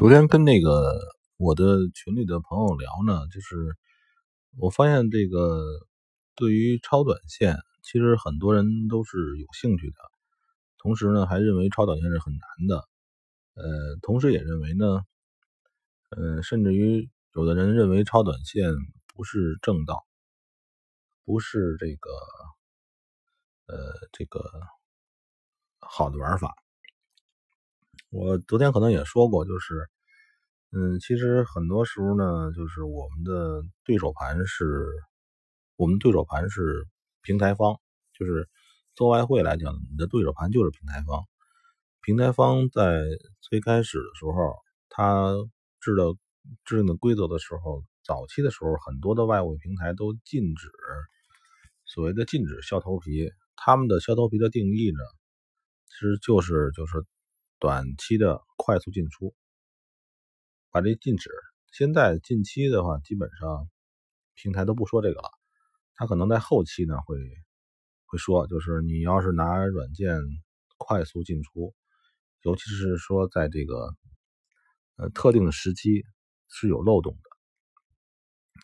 昨天跟那个我的群里的朋友聊呢，就是我发现这个对于超短线，其实很多人都是有兴趣的，同时呢，还认为超短线是很难的，呃，同时也认为呢，呃，甚至于有的人认为超短线不是正道，不是这个，呃，这个好的玩法。我昨天可能也说过，就是，嗯，其实很多时候呢，就是我们的对手盘是，我们对手盘是平台方，就是做外汇来讲，你的对手盘就是平台方。平台方在最开始的时候，他制的制定的规则的时候，早期的时候，很多的外汇平台都禁止所谓的禁止削头皮，他们的削头皮的定义呢，其实就是就是。短期的快速进出，把这禁止。现在近期的话，基本上平台都不说这个了。他可能在后期呢会会说，就是你要是拿软件快速进出，尤其是说在这个呃特定的时期是有漏洞的。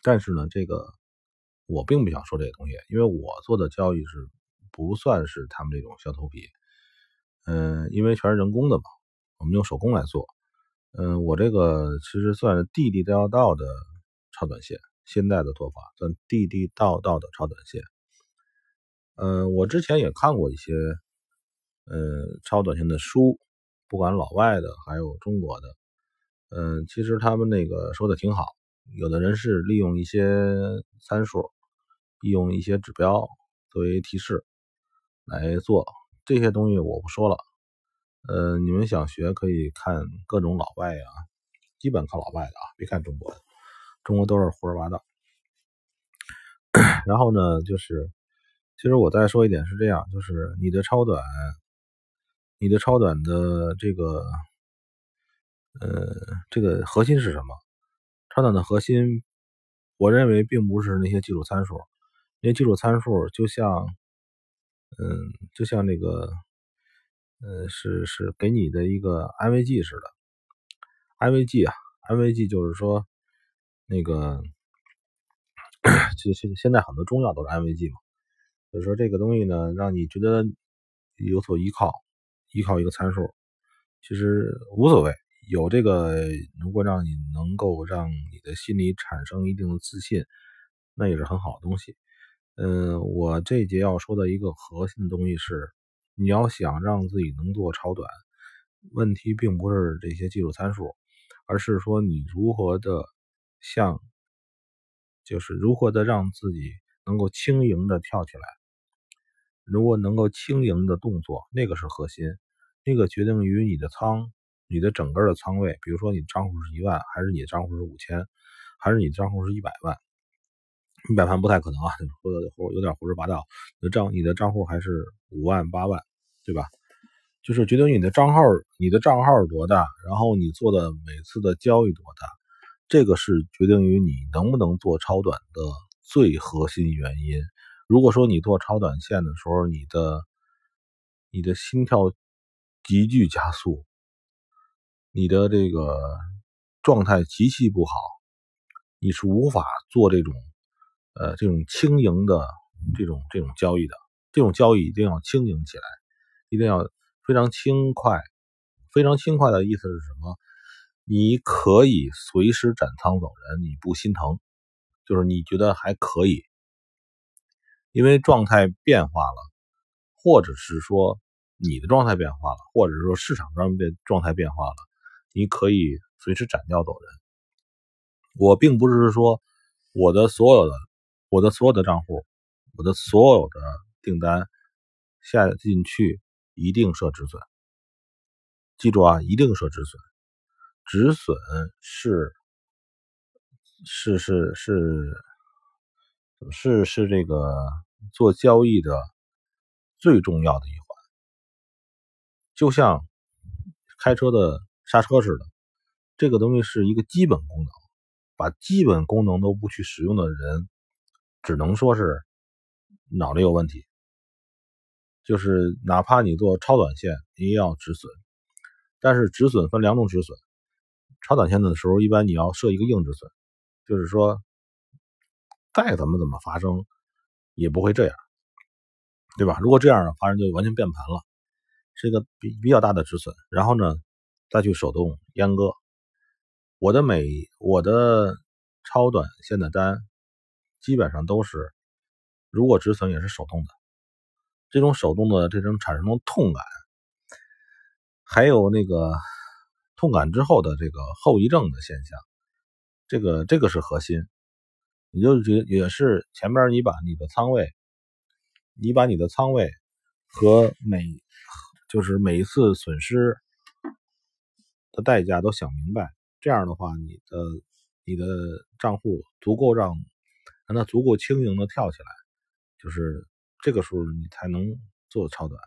但是呢，这个我并不想说这个东西，因为我做的交易是不算是他们这种削头皮。嗯，因为全是人工的嘛，我们用手工来做。嗯，我这个其实算是地地道道的超短线，现在的做法算地地道道的超短线。嗯，我之前也看过一些嗯超短线的书，不管老外的还有中国的，嗯，其实他们那个说的挺好。有的人是利用一些参数，利用一些指标作为提示来做。这些东西我不说了，呃，你们想学可以看各种老外呀，基本靠老外的啊，别看中国的，中国都是胡说八道。然后呢，就是其实我再说一点是这样，就是你的超短，你的超短的这个，呃，这个核心是什么？超短的核心，我认为并不是那些基础参数，那些基础参数就像。嗯，就像那个，呃，是是给你的一个安慰剂似的。安慰剂啊，安慰剂就是说，那个，其实现在很多中药都是安慰剂嘛。就是说这个东西呢，让你觉得有所依靠，依靠一个参数，其实无所谓。有这个，如果让你能够让你的心里产生一定的自信，那也是很好的东西。嗯，我这节要说的一个核心的东西是，你要想让自己能做超短，问题并不是这些技术参数，而是说你如何的像，就是如何的让自己能够轻盈的跳起来。如果能够轻盈的动作，那个是核心，那个决定于你的仓，你的整个的仓位，比如说你账户是一万，还是你账户是五千，还是你账户是一百万。一百盘不太可能啊，说的胡有点胡说八道。你的账，你的账户还是五万八万，对吧？就是决定你的账号，你的账号多大，然后你做的每次的交易多大，这个是决定于你能不能做超短的最核心原因。如果说你做超短线的时候，你的你的心跳急剧加速，你的这个状态极其不好，你是无法做这种。呃，这种轻盈的这种这种交易的这种交易一定要轻盈起来，一定要非常轻快，非常轻快的意思是什么？你可以随时斩仓走人，你不心疼，就是你觉得还可以，因为状态变化了，或者是说你的状态变化了，或者说市场上的状态变化了，你可以随时斩掉走人。我并不是说我的所有的。我的所有的账户，我的所有的订单下进去一定设止损。记住啊，一定设止损。止损是是是是是是这个做交易的最重要的一环，就像开车的刹车似的，这个东西是一个基本功能。把基本功能都不去使用的人。只能说是脑子有问题，就是哪怕你做超短线，你也要止损。但是止损分两种止损，超短线的时候，一般你要设一个硬止损，就是说再怎么怎么发生也不会这样，对吧？如果这样发生，就完全变盘了，是一个比比较大的止损。然后呢，再去手动阉割。我的每我的超短线的单基本上都是，如果止损也是手动的。这种手动的这种产生的痛感，还有那个痛感之后的这个后遗症的现象，这个这个是核心。也就是觉也是前面你把你的仓位，你把你的仓位和每就是每一次损失的代价都想明白，这样的话，你的你的账户足够让让它足够轻盈的跳起来，就是。这个时候你才能做超短。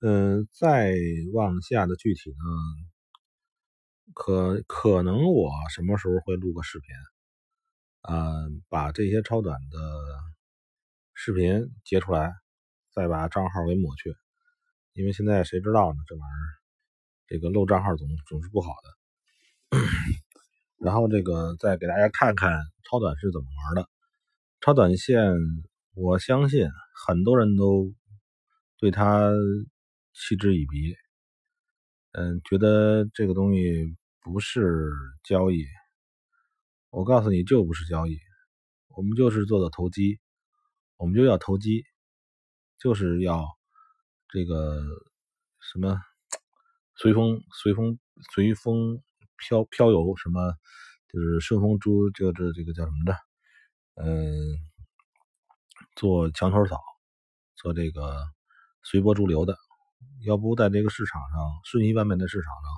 嗯，再往下的具体呢，可可能我什么时候会录个视频，嗯，把这些超短的视频截出来，再把账号给抹去，因为现在谁知道呢？这玩意儿，这个漏账号总总是不好的。然后这个再给大家看看超短是怎么玩的，超短线。我相信很多人都对他嗤之以鼻，嗯，觉得这个东西不是交易。我告诉你，就不是交易，我们就是做的投机，我们就要投机，就是要这个什么 随风随风随风飘飘游，什么就是顺风猪，这这这个叫什么的，嗯。做墙头草，做这个随波逐流的，要不在这个市场上瞬息万变的市场上，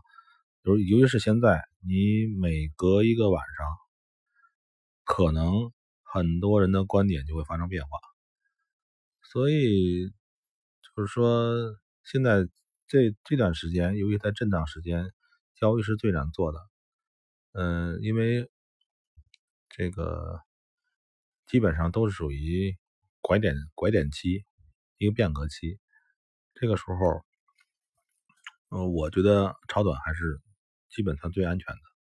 尤尤其是现在，你每隔一个晚上，可能很多人的观点就会发生变化。所以就是说，现在这这段时间，由于在震荡时间，交易是最难做的。嗯，因为这个基本上都是属于。拐点拐点期，一个变革期，这个时候，呃，我觉得超短还是基本上最安全的。